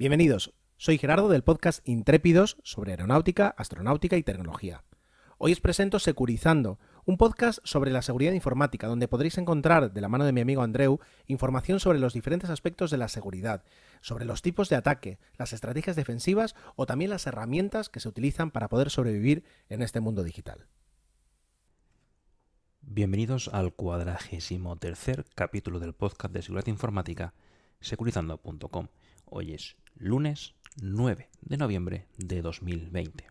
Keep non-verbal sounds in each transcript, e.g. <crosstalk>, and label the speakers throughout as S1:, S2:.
S1: Bienvenidos, soy Gerardo del podcast Intrépidos sobre aeronáutica, astronáutica y tecnología. Hoy os presento Securizando, un podcast sobre la seguridad informática, donde podréis encontrar, de la mano de mi amigo Andreu, información sobre los diferentes aspectos de la seguridad, sobre los tipos de ataque, las estrategias defensivas o también las herramientas que se utilizan para poder sobrevivir en este mundo digital.
S2: Bienvenidos al cuadragésimo tercer capítulo del podcast de seguridad informática securizando.com. Hoy es lunes 9 de noviembre de 2020.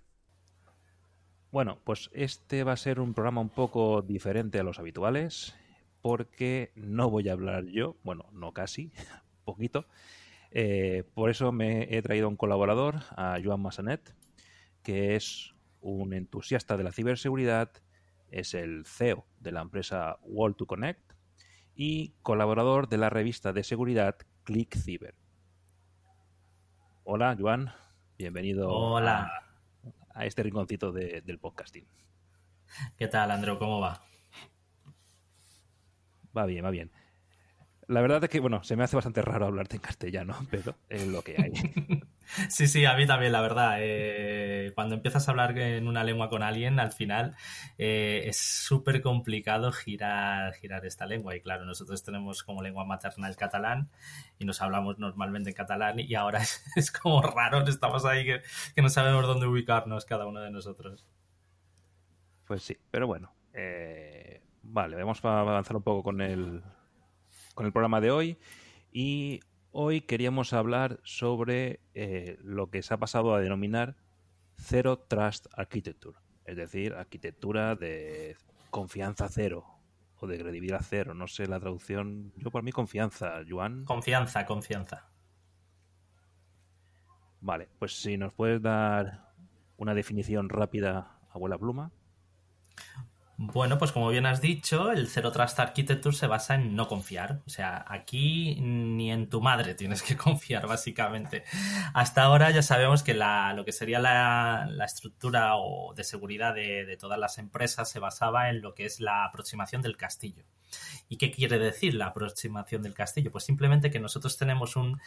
S2: Bueno, pues este va a ser un programa un poco diferente a los habituales porque no voy a hablar yo, bueno, no casi, <laughs> poquito. Eh, por eso me he traído un colaborador, a Joan Massanet, que es un entusiasta de la ciberseguridad, es el CEO de la empresa Wall 2 Connect y colaborador de la revista de seguridad Click Cyber. Hola, Joan. Bienvenido A, este rinconcito del podcasting.
S3: ¿Qué tal, Andrew? ¿Cómo va?
S2: Va bien, va bien. La verdad es que, bueno, se me hace bastante raro hablarte en castellano, <laughs> pero es lo que hay. <laughs>
S3: sí, sí, a mí también, la verdad. Eh, cuando empiezas a hablar en una lengua con alguien, al final eh, es súper complicado girar, girar esta lengua. Y claro, nosotros tenemos como lengua materna el catalán y nos hablamos normalmente en catalán y ahora <laughs> es, como raro, estamos ahí que, no sabemos dónde ubicarnos cada uno de nosotros.
S2: Pues sí, pero bueno. Eh, vale, vamos a avanzar un poco con el, con el programa de hoy y hoy queríamos hablar sobre eh, lo que se ha pasado a denominar Zero Trust Architecture, es decir, arquitectura de confianza cero o de credibilidad cero, no sé la traducción, yo por mí confianza, Juan.
S3: Confianza, confianza.
S2: Vale, pues si nos puedes dar una definición rápida, abuela pluma.
S3: Bueno, pues como bien has dicho, el Zero Trust Architecture se basa en no confiar. O sea, aquí ni en tu madre tienes que <laughs> confiar, básicamente. Hasta ahora ya sabemos que la, lo que sería la, estructura o de seguridad de, de, todas las empresas se basaba en lo que es la aproximación del castillo. ¿Y qué quiere decir la aproximación del castillo? Pues simplemente que nosotros tenemos un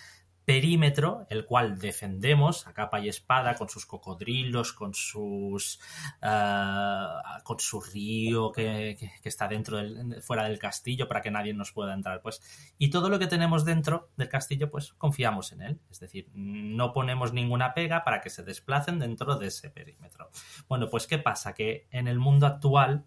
S3: perímetro, el cual defendemos a capa y espada con sus cocodrilos, con sus eh, con su río que, está dentro del, fuera del castillo para que nadie nos pueda entrar. Pues, y todo lo que tenemos dentro del castillo, pues confiamos en él. Es decir, no ponemos ninguna pega para que se desplacen dentro de ese perímetro. Bueno, pues ¿qué pasa? Que en el mundo actual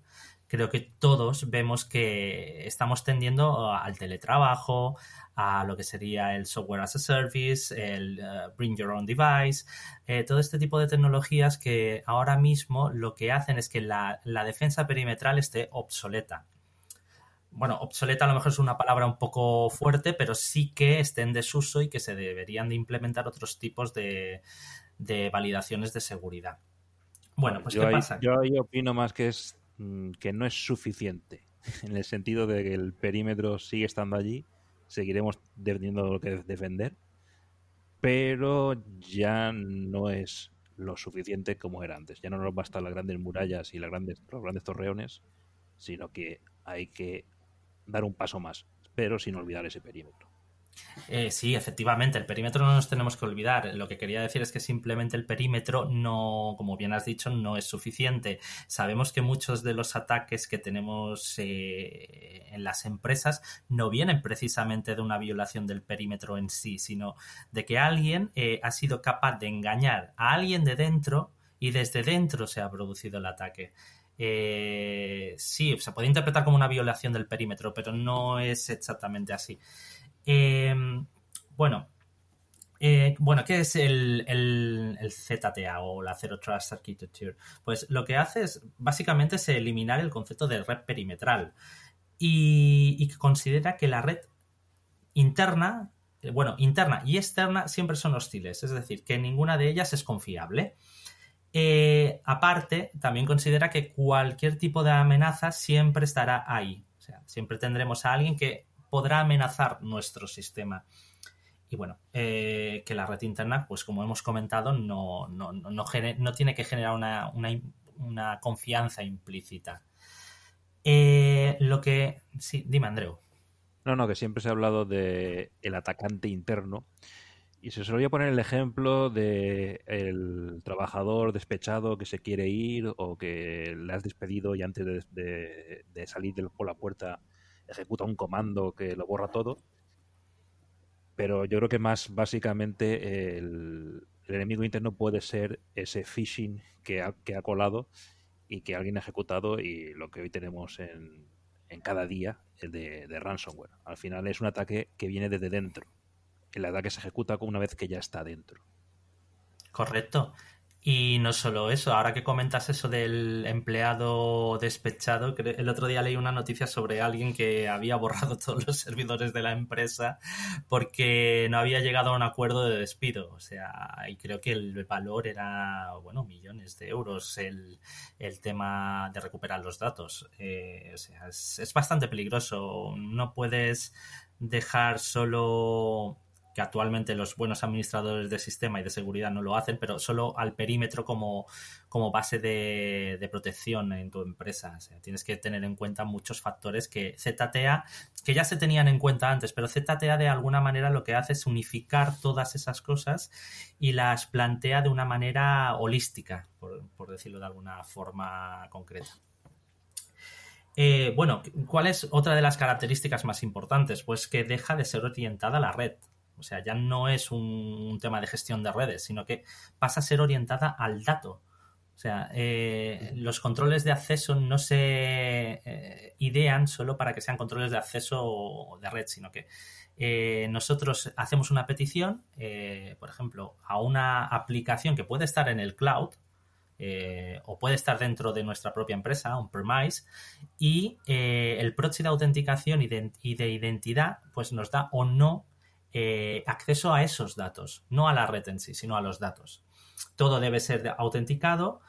S3: creo que todos vemos que estamos tendiendo al teletrabajo, a lo que sería el software as a service, el eh, bring your own device, eh, todo este tipo de tecnologías que ahora mismo lo que hacen es que la, defensa perimetral esté obsoleta. Bueno, obsoleta a lo mejor es una palabra un poco fuerte, pero sí que esté en desuso y que se deberían de implementar otros tipos de, validaciones de seguridad. Bueno, pues ¿qué pasa?
S2: Yo ahí opino más que es que no es suficiente, <laughs> en el sentido de que el perímetro sigue estando allí seguiremos defendiendo lo que defender, pero ya no es lo suficiente como era antes. Ya no nos bastan las grandes murallas y las grandes, los grandes torreones, sino que hay que dar un paso más, pero sin olvidar ese perímetro.
S3: Eh, sí, efectivamente, el perímetro no nos tenemos que olvidar. Lo que quería decir es que simplemente el perímetro no, como bien has dicho, no es suficiente. Sabemos que muchos de los ataques que tenemos eh, en las empresas no vienen precisamente de una violación del perímetro en sí, sino de que alguien eh, ha sido capaz de engañar a alguien de dentro y desde dentro se ha producido el ataque. sí, se puede interpretar como una violación del perímetro, pero no es exactamente así. Em, bueno, eh, bueno, ¿qué es el, ZTA o la Zero Trust Architecture? Pues lo que hace es básicamente es eliminar el concepto de red perimetral y, que considera que la red interna, eh, bueno, interna y externa siempre son hostiles, es decir, que ninguna de ellas es confiable. Eh, aparte, también considera que cualquier tipo de amenaza siempre estará ahí. O sea, siempre tendremos a alguien que podrá amenazar nuestro sistema. Y bueno, eh, que la red interna, pues como hemos comentado, no, no, no, tiene que generar una, confianza implícita. Eh, lo que... Sí, dime, Andreu.
S2: No, no, que siempre se ha hablado de el atacante interno Y se solía poner el ejemplo de el trabajador despechado que se quiere ir o que le has despedido y antes de, salir por la puerta ejecuta un comando que lo borra todo. Pero yo creo que más básicamente el, enemigo interno puede ser ese phishing que ha, que ha colado y que alguien ha ejecutado y lo que hoy tenemos en, en cada día de, de, ransomware. Al final es un ataque que viene desde dentro. El ataque se ejecuta una vez que ya está dentro.
S3: Correcto. Y no solo eso, ahora que comentas eso del empleado despechado, el otro día leí una noticia sobre alguien que había borrado <laughs> todos los servidores de la empresa porque no había llegado a un acuerdo de despido. O sea, y creo que el valor era, bueno, millones de euros el, tema de recuperar los datos. Eh, o sea, es bastante peligroso. No puedes dejar solo que actualmente los buenos administradores de sistema y de seguridad no lo hacen, pero solo al perímetro como, base de, protección en tu empresa. Tienes que tener en cuenta muchos factores que ZTA, que ya se tenían en cuenta antes, pero ZTA de alguna manera lo que hace es unificar todas esas cosas y las plantea de una manera holística, por, decirlo de alguna forma concreta. Eh, bueno, ¿cuál es otra de las características más importantes? Pues que deja de ser orientada a la red. O sea, ya no es un, tema de gestión de redes, sino que pasa a ser orientada al dato. O sea, eh, los controles de acceso no se eh, idean solo para que sean controles de acceso de red, sino que eh, nosotros hacemos una petición, por ejemplo, a una aplicación que puede estar en el cloud o puede estar dentro de nuestra propia empresa, un premise, y el proxy de autenticación y de, y de identidad pues nos da o no eh, acceso a esos datos, no a la red en sí, sino a los datos. Todo debe ser autenticado,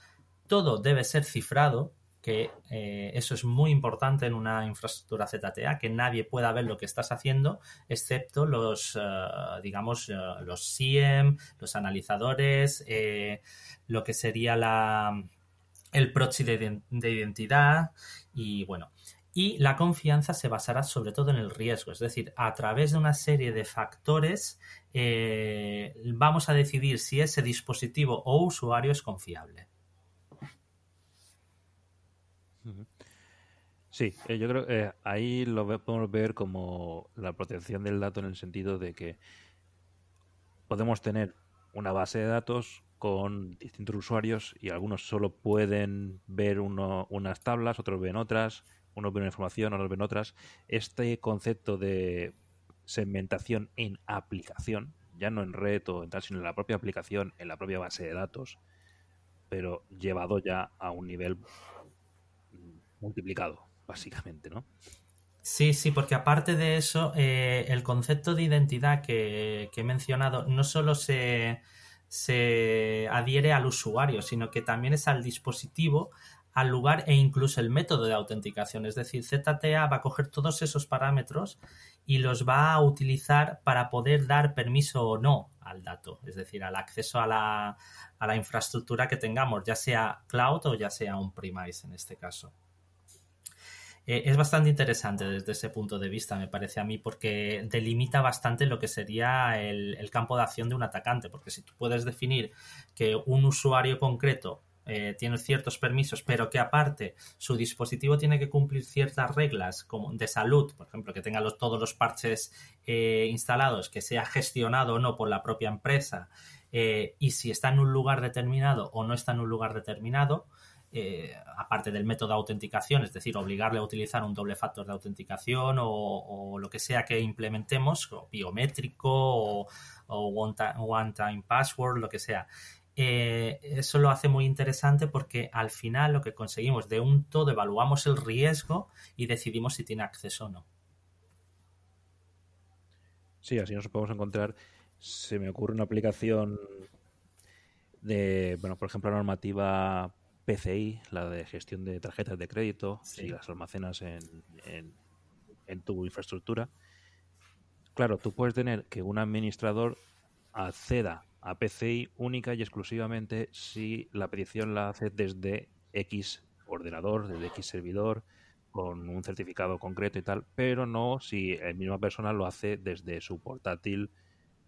S3: todo debe ser cifrado, que eh, eso es muy importante en una infraestructura ZTA, que nadie pueda ver lo que estás haciendo, excepto los, eh, digamos, los SIEM, los analizadores, lo que sería la, el proxy de, de identidad y bueno, y la confianza se basará sobre todo en el riesgo, es decir, a través de una serie de factores eh, vamos a decidir si ese dispositivo o usuario es confiable.
S2: Sí, eh, yo creo que eh, ahí lo podemos ver como la protección del dato en el sentido de que podemos tener una base de datos con distintos usuarios y algunos solo pueden ver unas tablas, otros ven otras, unos ven una información, otros ven otras. Este concepto de segmentación en aplicación, ya no en red o en tal, sino en la propia aplicación, en la propia base de datos, pero llevado ya a un nivel multiplicado, básicamente, ¿no?
S3: Sí, sí, porque aparte de eso, eh, el concepto de identidad que, que, he mencionado no solo se, se adhiere al usuario, sino que también es al dispositivo al lugar e incluso el método de autenticación. Es decir, ZTA va a coger todos esos parámetros y los va a utilizar para poder dar permiso o no al dato, es decir, al acceso a la, a la infraestructura que tengamos, ya sea cloud o ya sea un premise en este caso. Eh, es bastante interesante desde ese punto de vista, me parece a mí, porque delimita bastante lo que sería el, el campo de acción de un atacante, porque si tú puedes definir que un usuario concreto eh, tiene ciertos permisos, pero que aparte su dispositivo tiene que cumplir ciertas reglas como de salud, por ejemplo, que tenga todos los parches eh, instalados, que sea gestionado o no por la propia empresa, eh, y si está en un lugar determinado o no está en un lugar determinado, aparte del método de autenticación, es decir, obligarle a utilizar un doble factor de autenticación o, lo que sea que implementemos, o biométrico o, o one-time password, lo que sea. Eh, eso lo hace muy interesante porque al final lo que conseguimos de un todo evaluamos el riesgo y decidimos si tiene acceso o no.
S2: Sí, así nos podemos encontrar. Se me ocurre una aplicación de, bueno, por ejemplo, la normativa PCI, la de gestión de tarjetas de crédito, si las almacenas en, en tu infraestructura. Claro, tú puedes tener que un administrador acceda a PCI única y exclusivamente si la petición la hace desde X ordenador, desde X servidor, con un certificado concreto y tal, pero no si la misma persona lo hace desde su portátil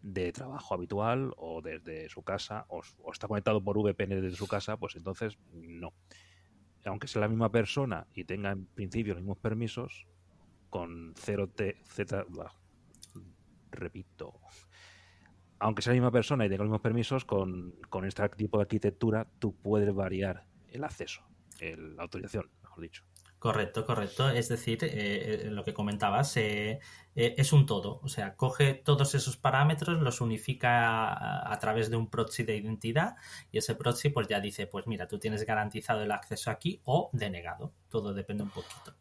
S2: de trabajo habitual o desde su casa o, está conectado por VPN desde su casa, pues entonces no. Aunque sea la misma persona y tenga en principio los mismos permisos, con 0T, Z, repito, aunque sea la misma persona y tenga los mismos permisos, con, este tipo de arquitectura tú puedes variar el acceso, la autorización, mejor dicho.
S3: Correcto, correcto. Es decir, eh, eh, lo que comentabas, eh, es un todo. O sea, coge todos esos parámetros, los unifica a, a, través de un proxy de identidad y ese proxy pues ya dice, pues mira, tú tienes garantizado el acceso aquí o denegado. Todo depende un poquito.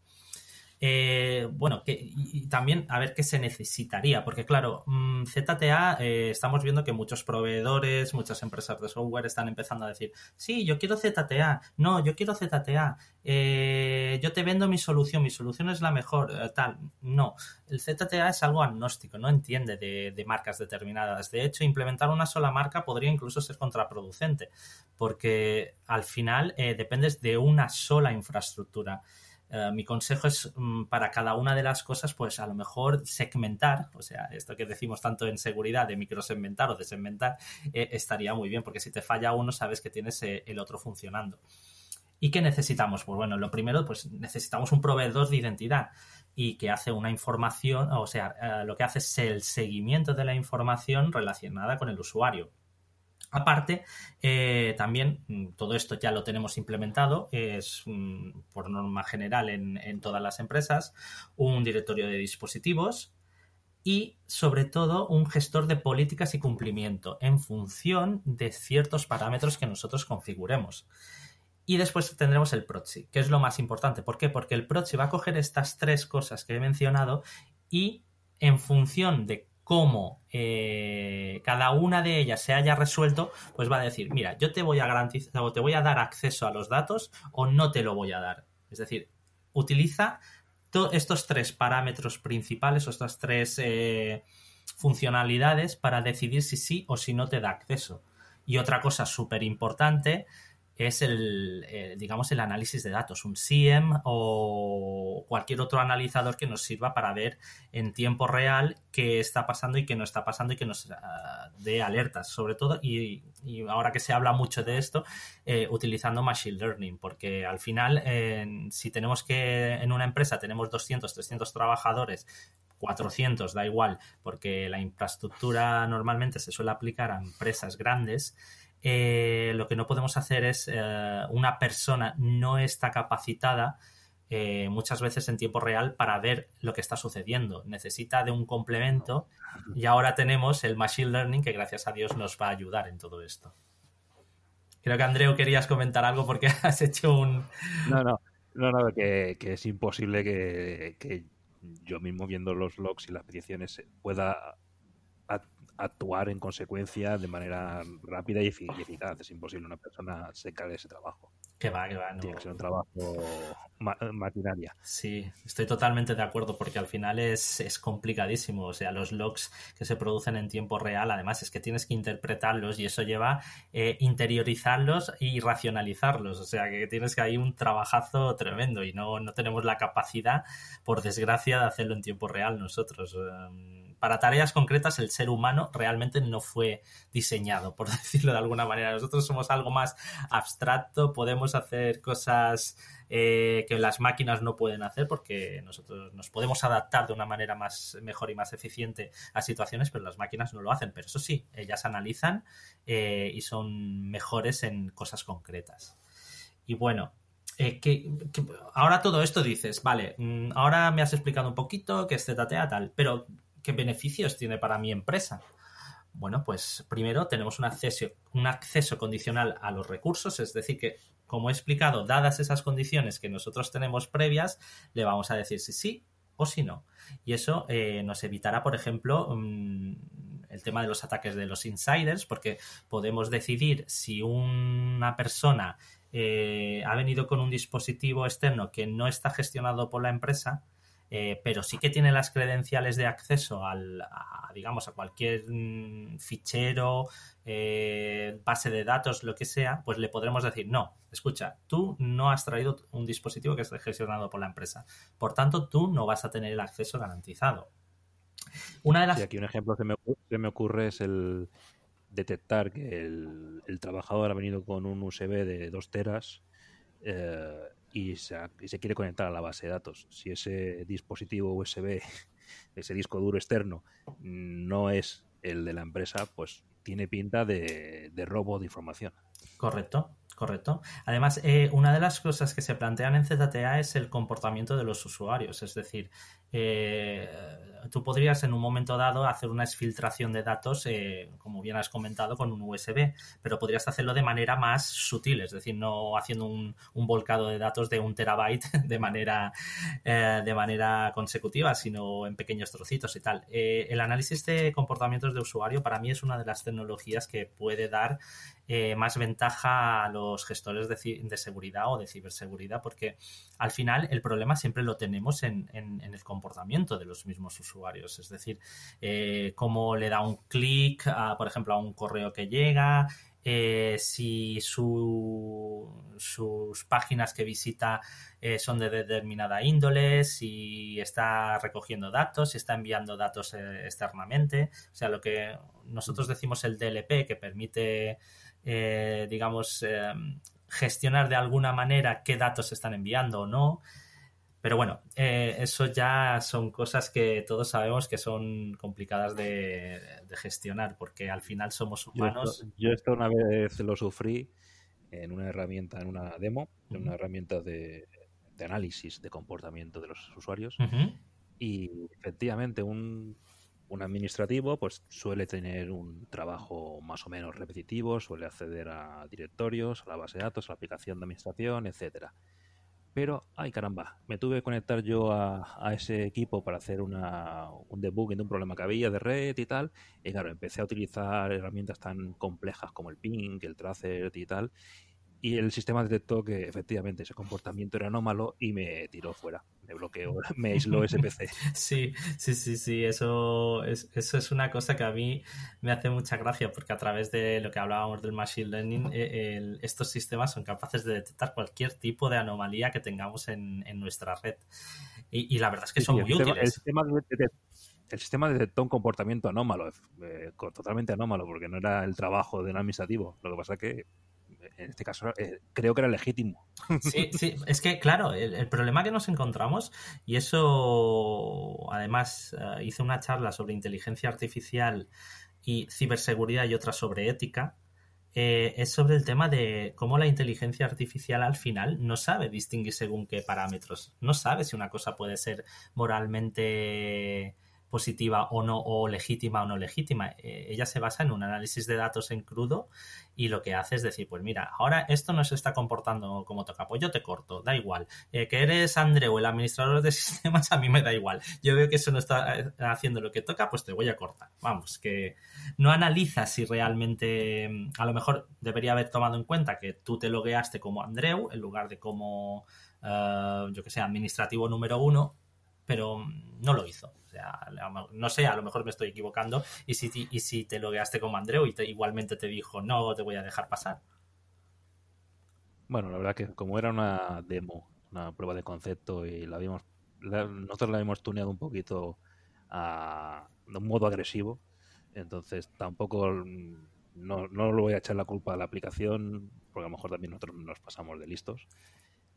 S3: Eh, bueno, que, y, también a ver qué se necesitaría, porque claro, mm, ZTA eh, estamos viendo que muchos proveedores, muchas empresas de software están empezando a decir, sí, yo quiero ZTA, no, yo quiero ZTA, eh, yo te vendo mi solución, mi solución es la mejor, tal. No, el ZTA es algo agnóstico, no entiende de, de marcas determinadas. De hecho, implementar una sola marca podría incluso ser contraproducente, porque al final dependes de una sola infraestructura. Eh, mi consejo es mm, para cada una de las cosas, pues a lo mejor segmentar, o sea, esto que decimos tanto en seguridad de microsegmentar o desegmentar, eh, estaría muy bien, porque si te falla uno, sabes que tienes eh, el otro funcionando. ¿Y qué necesitamos? Pues bueno, lo primero, pues necesitamos un proveedor de identidad y que hace una información, o sea, lo que hace es el seguimiento de la información relacionada con el usuario. Aparte, eh, también mm, todo esto ya lo tenemos implementado, es mm, por norma general en, todas las empresas, un directorio de dispositivos y sobre todo un gestor de políticas y cumplimiento en función de ciertos parámetros que nosotros configuremos. Y después tendremos el proxy, que es lo más importante. ¿Por qué? Porque el proxy va a coger estas tres cosas que he mencionado y en función de cómo eh, cada una de ellas se haya resuelto, pues va a decir, mira, yo te voy a garantizar o te voy a dar acceso a los datos o no te lo voy a dar. Es decir, utiliza estos tres parámetros principales o estas tres eh, funcionalidades para decidir si sí o si no te da acceso. Y otra cosa súper importante es el, eh, digamos, el análisis de datos, un SIEM o cualquier otro analizador que nos sirva para ver en tiempo real qué está pasando y qué no está pasando y que nos ah, dé alertas, sobre todo, y, ahora que se habla mucho de esto, eh, utilizando Machine Learning, porque al final, si tenemos que, en una empresa tenemos 200, 300 trabajadores 400, da igual, porque la infraestructura normalmente se suele aplicar a empresas grandes, eh, lo que no podemos hacer es eh, una persona no está capacitada eh, muchas veces en tiempo real para ver lo que está sucediendo. Necesita de un complemento y ahora tenemos el Machine Learning que gracias a Dios nos va a ayudar en todo esto. Creo que Andreu querías comentar algo porque <laughs> has hecho un...
S2: No, no, no, no que, es imposible que, que, yo mismo viendo los logs y las peticiones pueda actuar en consecuencia de manera rápida y, eficaz. Es imposible una persona se de ese trabajo.
S3: Que va, que va.
S2: Tiene que ser un trabajo maquinaria.
S3: Sí, estoy totalmente de acuerdo porque al final es, es, complicadísimo. O sea, los logs que se producen en tiempo real, además es que tienes que interpretarlos y eso lleva eh, interiorizarlos y racionalizarlos. O sea, que tienes que hay un trabajazo tremendo y no, no tenemos la capacidad, por desgracia, de hacerlo en tiempo real nosotros. Em, para tareas concretas el ser humano realmente no fue diseñado, por <laughs> decirlo de alguna manera. Nosotros somos algo más abstracto, podemos hacer cosas eh, que las máquinas no pueden hacer porque nosotros nos podemos adaptar de una manera más mejor y más eficiente a situaciones, pero las máquinas no lo hacen. Pero eso sí, ellas analizan eh, y son mejores en cosas concretas. Y bueno, eh, que, ahora todo esto dices, vale, mm, ahora me has explicado un poquito que es ZTA tal, pero ¿qué beneficios tiene para mi empresa? Bueno, pues primero tenemos un acceso, un acceso condicional a los recursos, es decir, que como he explicado, dadas esas condiciones que nosotros tenemos previas, le vamos a decir si sí o si no. Y eso eh, nos evitará, por ejemplo, mm, el tema de los ataques de los insiders, porque podemos decidir si una persona eh, ha venido con un dispositivo externo que no está gestionado por la empresa, eh, pero sí que tiene las credenciales de acceso al, a, digamos, a cualquier mm, fichero, eh, base de datos, lo que sea, pues le podremos decir, no, escucha, tú no has traído un dispositivo que esté gestionado por la empresa. Por tanto, tú no vas a tener el acceso garantizado. Una de las...
S2: Aquí un ejemplo que me, que me ocurre es el detectar que el, el, trabajador ha venido con un USB de 2 teras eh, y, se, se, quiere conectar a la base de datos. Si ese dispositivo USB, <laughs> ese disco duro externo, no es el de la empresa, pues tiene pinta de robo de información.
S3: Correcto. Correcto. Además, eh, una de las cosas que se plantean en ZTA es el comportamiento de los usuarios. Es decir, eh, tú podrías en un momento dado hacer una exfiltración de datos, eh, como bien has comentado, con un USB, pero podrías hacerlo de manera más sutil, es decir, no haciendo un, un volcado de datos de un terabyte <laughs> de manera, eh, de manera consecutiva, sino en pequeños trocitos y tal. Eh, el análisis de comportamientos de usuario para mí es una de las tecnologías que puede dar más ventaja a los gestores de, de, seguridad o de ciberseguridad, porque al final el problema siempre lo tenemos en, en, el comportamiento de los mismos usuarios. Es decir, eh, cómo le da un clic, por ejemplo, a un correo que llega, eh, si su, sus páginas que visita eh, son de determinada índole, si está recogiendo datos, si está enviando datos eh, externamente. O sea, lo que nosotros decimos el DLP, que permite, eh, digamos, gestionar de alguna manera qué datos se están enviando o no. Pero bueno, eh, eso ya son cosas que todos sabemos que son complicadas de, de gestionar, porque al final somos humanos.
S2: Yo esto, yo esto, una vez lo sufrí en una herramienta, en una demo, en una herramienta de, de análisis de comportamiento de los usuarios. Uh -huh. Y efectivamente, un, un administrativo pues suele tener un trabajo más o menos repetitivo, suele acceder a directorios, a la base de datos, a la aplicación de administración, etcétera. Pero, ay caramba, me tuve que conectar yo a, ese equipo para hacer una, un debugging de un problema que había de red y tal, y claro, empecé a utilizar herramientas tan complejas como el ping, el tracer y tal, y el sistema detectó que efectivamente ese comportamiento era anómalo y me tiró fuera, me bloqueó, <laughs> me aisló SPC. <laughs>
S3: Sí, sí, sí, sí, eso es, eso es una cosa que a mí me hace mucha gracia porque a través de lo que hablábamos del Machine Learning, eh, el, estos sistemas son capaces de detectar cualquier tipo de anomalía que tengamos en, en nuestra red. Y, y, la verdad es que son muy
S2: el
S3: útiles.
S2: El, sistema de, de, el sistema detectó un comportamiento anómalo, eh, totalmente anómalo, porque no era el trabajo de un administrativo. Lo que pasa es que en este caso eh, creo que era legítimo.
S3: Sí, sí, es que claro, el, problema que nos encontramos, y eso además uh, hice una charla sobre inteligencia artificial y ciberseguridad y otra sobre ética, eh, es sobre el tema de cómo la inteligencia artificial al final no sabe distinguir según qué parámetros, no sabe si una cosa puede ser moralmente positiva o no, o legítima o no legítima. Eh, ella se basa en un análisis de datos en crudo y lo que hace es decir, pues mira, ahora esto no se está comportando como toca, pues yo te corto, da igual. Eh, que eres Andreu, el administrador de <laughs> sistemas, a mí me da igual. Yo veo que eso no está eh, haciendo lo que toca, pues te voy a cortar. Vamos, que no analiza si realmente, a lo mejor debería haber tomado en cuenta que tú te logueaste como Andreu en lugar de como, yo que sé, administrativo número uno, pero no lo hizo. O sea, no sé, a lo mejor me estoy equivocando. Y si, y si te logueaste como Andreu y te, igualmente te dijo, no te voy a dejar pasar.
S2: Bueno, la verdad que como era una demo, una prueba de concepto y la habíamos, la, nosotros la habíamos tuneado un poquito a, de un modo agresivo, entonces tampoco no, no le voy a echar la culpa a la aplicación, porque a lo mejor también nosotros nos pasamos de listos.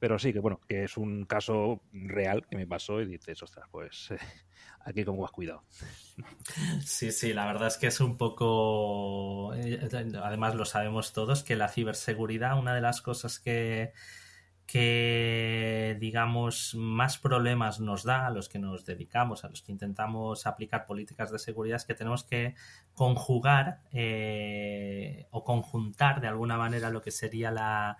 S2: Pero sí, que bueno, que es un caso real que me pasó y dices, ostras, pues eh, aquí con más cuidado. <laughs>
S3: Sí, sí, la verdad es que es un poco. Además, lo sabemos todos que la ciberseguridad, una de las cosas que, que digamos más problemas nos da a los que nos dedicamos, a los que intentamos aplicar políticas de seguridad, es que tenemos que conjugar eh, o conjuntar de alguna manera lo que sería la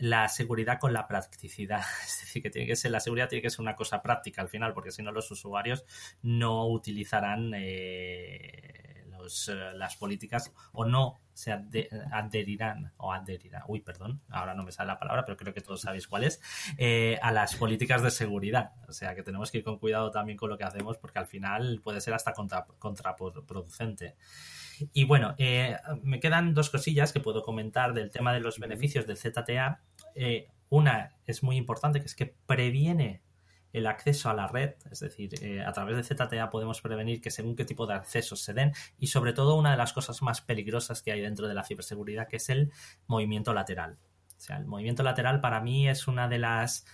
S3: la seguridad con la practicidad. <laughs> Es decir, que tiene que ser, la seguridad tiene que ser una cosa práctica al final, porque si no los usuarios no utilizarán eh, los, eh, las políticas o no se adherirán o adherirán, uy, perdón, ahora no me sale la palabra, pero creo que todos sabéis cuál es, eh, a las políticas de seguridad. O sea, que tenemos que ir con cuidado también con lo que hacemos, porque al final puede ser hasta contra, contraproducente. Y bueno, eh, me quedan dos cosillas que puedo comentar del tema de los beneficios del ZTA. Eh, una es muy importante, que es que previene el acceso a la red, es decir, eh, a través de ZTA podemos prevenir que según qué tipo de accesos se den y sobre todo una de las cosas más peligrosas que hay dentro de la ciberseguridad, que es el movimiento lateral. O sea, el movimiento lateral para mí es una de las,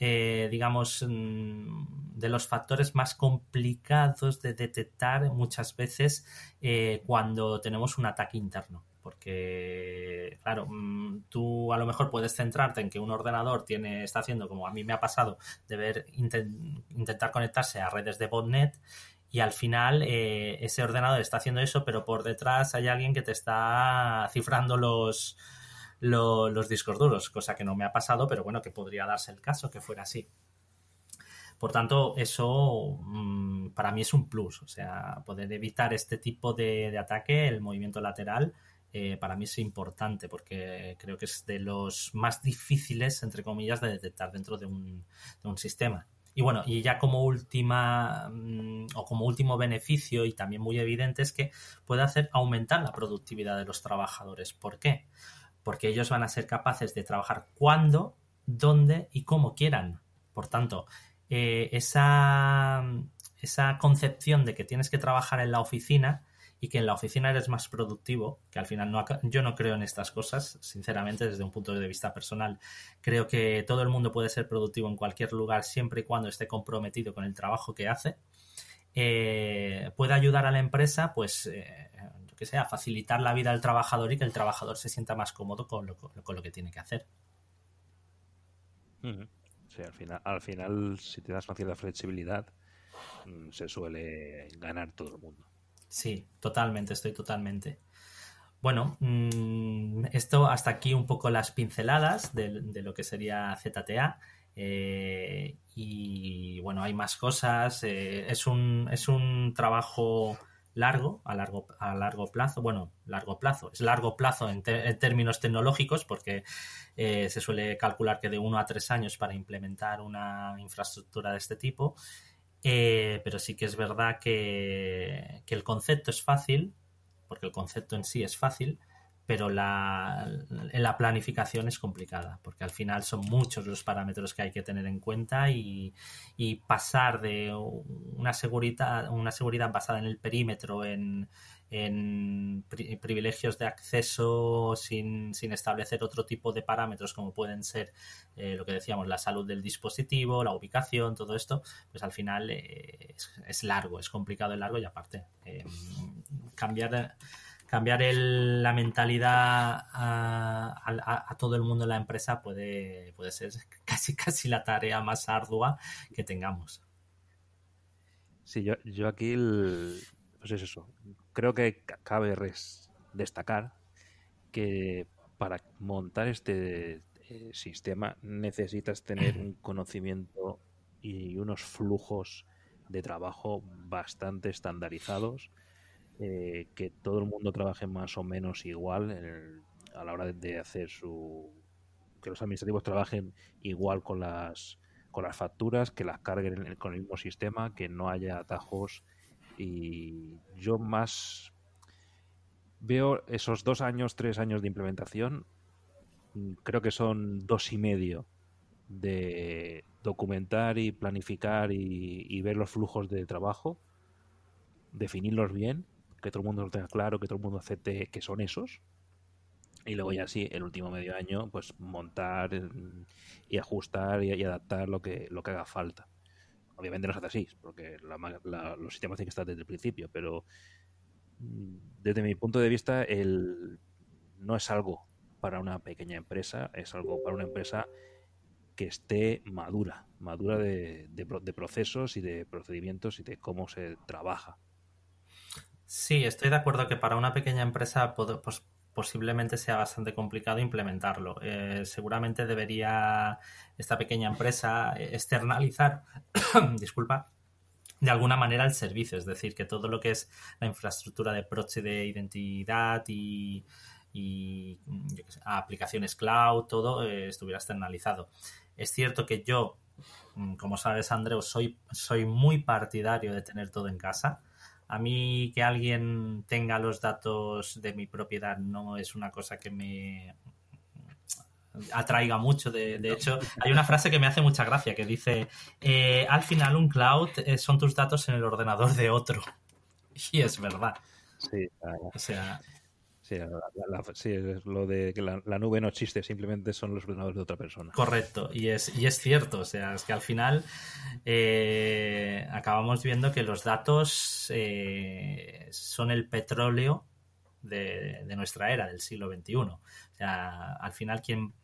S3: eh, digamos, mm, de los factores más complicados de detectar muchas veces eh, cuando tenemos un ataque interno. Porque claro, mm, tú a lo mejor puedes centrarte en que un ordenador tiene, está haciendo, como a mí me ha pasado, de ver, intentar conectarse a redes de botnet y al final eh, ese ordenador está haciendo eso, pero por detrás hay alguien que te está cifrando los, los, discos duros, cosa que no me ha pasado, pero bueno, que podría darse el caso que fuera así. Por tanto, eso mm, para mí es un plus, o sea, poder evitar este tipo de ataque, el movimiento lateral, eh, para mí es importante porque creo que es de los más difíciles, entre comillas, de detectar dentro de un, sistema. Y bueno, y ya como última mm, o como último beneficio y también muy evidente es que puede hacer aumentar la productividad de los trabajadores. ¿Por qué? Porque ellos van a ser capaces de trabajar cuando, dónde y cómo quieran. Por tanto, eh, esa, esa concepción de que tienes que trabajar en la oficina y que en la oficina eres más productivo, que al final no, yo no creo en estas cosas, sinceramente, desde un punto de vista personal. Creo que todo el mundo puede ser productivo en cualquier lugar siempre y cuando esté comprometido con el trabajo que hace. Eh, puede ayudar a la empresa, pues, eh, que sea, facilitar la vida al trabajador y que el trabajador se sienta más cómodo con lo, con lo que tiene que hacer.
S2: Sí, al final, al final, si te das una cierta flexibilidad, mm, se suele ganar todo el mundo.
S3: Sí, totalmente, estoy totalmente. Bueno, mm, esto hasta aquí un poco las pinceladas de, lo que sería ZTA. Eh, y bueno, hay más cosas. Eh, es, un, es un trabajo largo, a largo, a largo plazo. Bueno, largo plazo. Es largo plazo en, términos tecnológicos porque eh, se suele calcular que de uno a tres años para implementar una infraestructura de este tipo. Eh, pero sí que es verdad que, el concepto es fácil, porque el concepto en sí es fácil, pero la, la, planificación es complicada, porque al final son muchos los parámetros que hay que tener en cuenta y, y pasar de una seguridad, una seguridad basada en el perímetro, en, en privilegios de acceso sin, establecer otro tipo de parámetros como pueden ser eh, lo que decíamos, la salud del dispositivo, la ubicación, todo esto, pues al final eh, es, largo, es complicado y largo y aparte eh, cambiar cambiar la mentalidad a, todo el mundo en la empresa puede, puede ser <laughs> casi casi la tarea más ardua que tengamos.
S2: Sí, yo, yo aquí pues es eso creo que cabe destacar que para montar este eh, sistema necesitas tener un <clears throat> conocimiento y unos flujos de trabajo bastante estandarizados, eh, que todo el mundo trabaje más o menos igual a la hora de hacer su... que los administrativos trabajen igual con las, con las facturas, que las carguen con el mismo sistema, que no haya atajos. Y yo más veo esos dos años, tres años de implementación, mm, creo que son dos y medio de documentar y planificar y, ver los flujos de trabajo, definirlos bien, que todo el mundo lo tenga claro, que todo el mundo acepte que son esos. Y luego ya sí, el último medio año, pues montar mm, y ajustar y, adaptar lo que, lo que haga falta. Obviamente no es así, porque los sistemas tienen que estar desde el principio, pero mm, desde mi punto de vista el, no es algo para una pequeña empresa, es algo para una empresa que esté madura, madura de, de, procesos y de procedimientos y de cómo se trabaja.
S3: Sí, estoy de acuerdo que para una pequeña empresa pues, posiblemente sea bastante complicado implementarlo. Eh, seguramente debería esta pequeña empresa externalizar, <coughs> disculpa, de alguna manera el servicio, es decir, que todo lo que es la infraestructura de proxy de identidad y, aplicaciones cloud, todo eh, estuviera externalizado. Es cierto que yo, mm, como sabes, Andreu, soy, soy muy partidario de tener todo en casa a mí que alguien tenga los datos de mi propiedad no es una cosa que me atraiga mucho. De, hecho, hay una frase que me hace mucha gracia que dice, eh, al final un cloud eh, son tus datos en el ordenador de otro. <laughs> Y es verdad.
S2: Sí,
S3: o sea,
S2: Sí, es lo de que la, nube no existe, simplemente son los ordenadores de otra persona.
S3: Correcto, y es, y es cierto, o sea, es que al final eh, acabamos viendo que los datos eh, son el petróleo de, nuestra era, del siglo XXI. O sea, al final quien,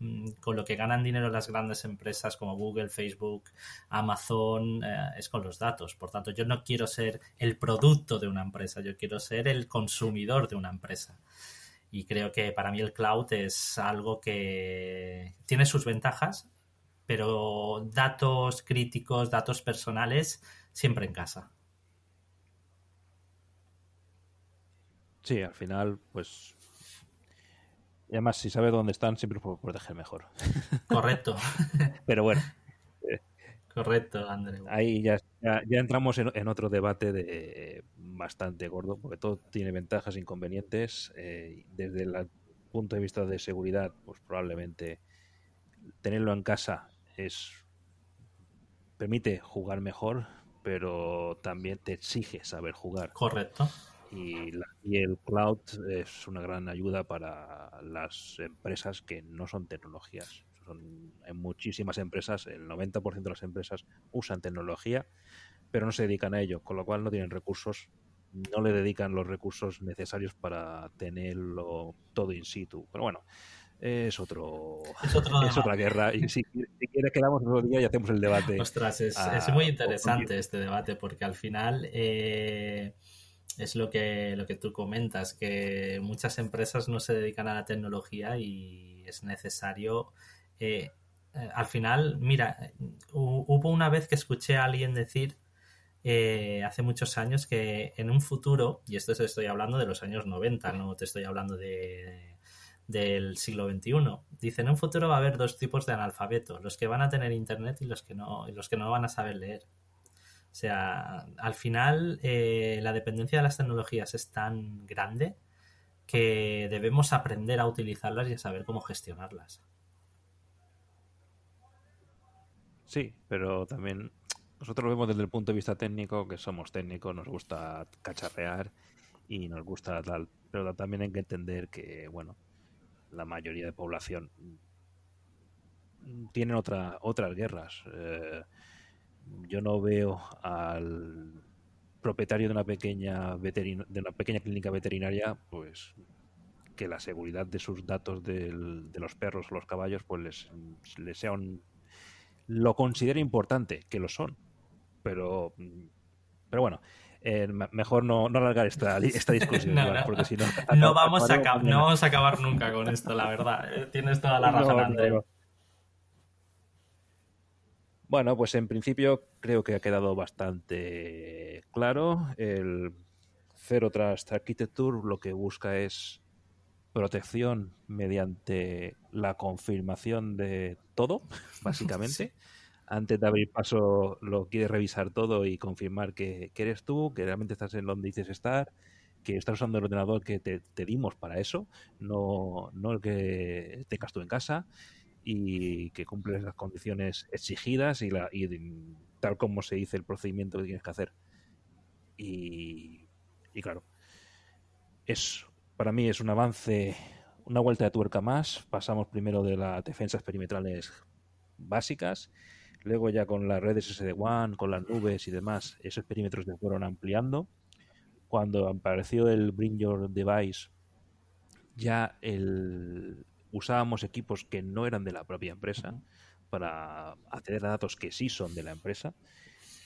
S3: con lo que ganan dinero las grandes empresas como Google, Facebook, Amazon, eh, es con los datos. Por tanto, yo no quiero ser el producto de una empresa, yo quiero ser el consumidor de una empresa. Y creo que para mí el cloud es algo que tiene sus ventajas, pero datos críticos, datos personales, siempre en casa.
S2: Sí, al final, pues. Y además, si sabe dónde están, siempre puedo proteger mejor. <laughs>
S3: Correcto. <laughs>
S2: pero bueno,
S3: Correcto, André.
S2: Ahí ya, ya, entramos en, otro debate de bastante gordo, porque todo tiene ventajas e inconvenientes. Eh, desde el punto de vista de seguridad, pues probablemente tenerlo en casa es permite jugar mejor, pero también te exige saber jugar.
S3: Correcto.
S2: Y, y, el cloud es una gran ayuda para las empresas que no son tecnologías. En muchísimas empresas, el 90% de las empresas usan tecnología, pero no se dedican a ello, con lo cual no tienen recursos, no le dedican los recursos necesarios para tenerlo todo in situ. Pero bueno, es otro es, <laughs> otra guerra y si, si quieres quedamos otro día y hacemos el debate
S3: ostras es, es muy interesante este debate porque al final eh, es lo que lo que tú comentas que muchas empresas no se dedican a la tecnología y es necesario eh, eh, al final, mira, hubo una vez que escuché a alguien decir eh, hace muchos años que en un futuro, y esto estoy hablando de los años 90, no te estoy hablando de, del siglo XXI, dice en un futuro va a haber dos tipos de analfabetos, los que van a tener internet y los que no, y los que no van a saber leer. O sea, al final la dependencia de las tecnologías es tan grande que debemos aprender a utilizarlas y a saber cómo gestionarlas.
S2: Sí, pero también nosotros lo vemos desde el punto de vista técnico, que somos técnicos, nos gusta cacharrear y nos gusta tal, pero también hay que entender que, bueno, la mayoría de población tienen otra, otras guerras. Eh, yo no veo al propietario de una pequeña de una pequeña clínica veterinaria, pues que la seguridad de sus datos de los perros o los caballos, pues les, les sea un lo considera importante, que lo son. Pero, pero bueno, eh, mejor no, no, alargar esta, esta discusión, <laughs> no, porque si no...
S3: no, <laughs> vamos a no vamos a acabar nunca con esto, la verdad. Eh, tienes toda la razón, André.
S2: Bueno, pues en principio creo que ha quedado bastante claro. El Zero Trust Architecture lo que busca es protección mediante la confirmación de todo, <laughs> básicamente. Antes de abrir paso, lo quiere revisar todo y confirmar que, eres tú, que realmente estás en donde dices estar, que estás usando el ordenador que te, dimos para eso, no, no el que tengas tú en casa, y que cumples las condiciones exigidas y, la, y tal como se dice el procedimiento que tienes que hacer. Y, y claro, es para mí es un avance, una vuelta de tuerca más. Pasamos primero de las defensas perimetrales básicas, luego ya con las redes SD-WAN, con las nubes y demás, esos perímetros se fueron ampliando. Cuando apareció el Bring Your Device, ya el, usábamos equipos que no eran de la propia empresa para acceder a datos que sí son de la empresa.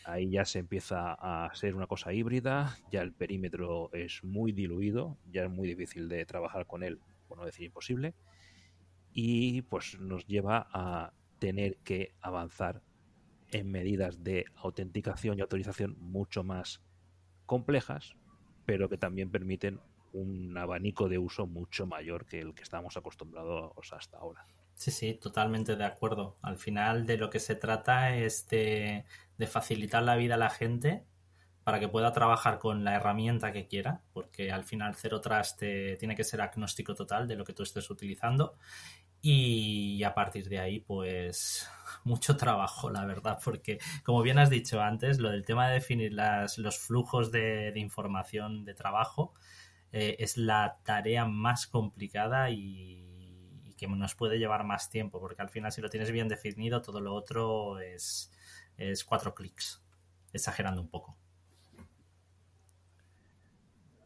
S2: Ahí ya se empieza a ser una cosa híbrida, ya el perímetro es muy diluido, ya es muy difícil de trabajar con él, por no decir imposible, y pues nos lleva a tener que avanzar en medidas de autenticación y autorización mucho más complejas, pero que también permiten un abanico de uso mucho mayor que el que estamos acostumbrados hasta ahora.
S3: Sí, sí, totalmente de acuerdo. Al final de lo que se trata es de, facilitar la vida a la gente para que pueda trabajar con la herramienta que quiera, porque al final Zero Trust tiene que ser agnóstico total de lo que tú estés utilizando Y a partir de ahí, pues <laughs> mucho trabajo, la verdad, porque como bien has dicho antes, lo del tema de definir los flujos de, información de trabajo eh, es la tarea más complicada y, y, que nos puede llevar más tiempo, porque al final si lo tienes bien definido, todo lo otro es, es cuatro clics, exagerando un poco.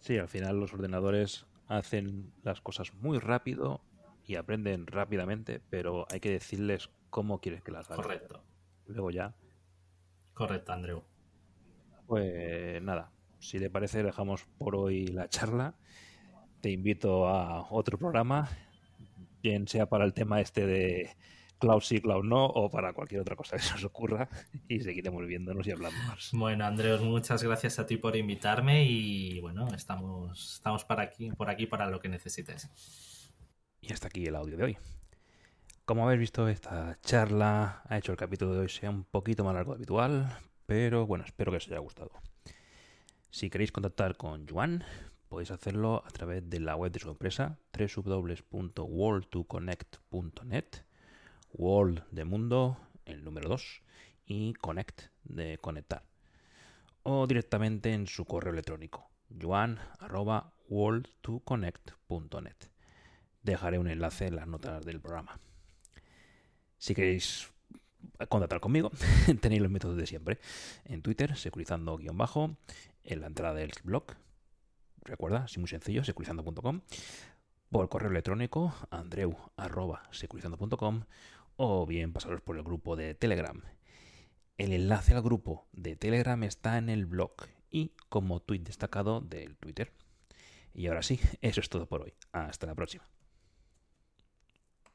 S2: Sí, al final los ordenadores hacen las cosas muy rápido y aprenden rápidamente, pero hay que decirles cómo quieres que las hagan.
S3: Correcto.
S2: Luego ya.
S3: Correcto, Andreu.
S2: Pues nada, si te parece, dejamos por hoy la charla. Te invito a otro programa, bien sea para el tema este de Cloud sí, Cloud no, o para cualquier otra cosa que se nos ocurra, y seguiremos viéndonos y hablando más.
S3: Bueno, Andreu, muchas gracias a ti por invitarme y bueno, estamos, estamos para aquí, por aquí para lo que necesites.
S2: Y hasta aquí el audio de hoy. Como habéis visto, esta charla ha hecho el capítulo de hoy sea un poquito más largo de habitual, pero bueno, espero que os haya gustado. Si queréis contactar con Juan, podéis hacerlo a través de la web de su empresa, www.world2connect.net, world de mundo, el número 2, y connect de conectar. O directamente en su correo electrónico, juan.world2connect.net dejaré un enlace en las notas del programa. Si queréis contactar conmigo, <laughs> tenéis los métodos de siempre. En Twitter, securizando-bajo, en la entrada del blog, recuerda, es muy sencillo, securizando.com, por correo electrónico, andreu.securizando.com, o bien pasaros por el grupo de Telegram. El enlace al grupo de Telegram está en el blog y como tweet destacado del Twitter. Y ahora sí, eso es todo por hoy. Hasta la próxima.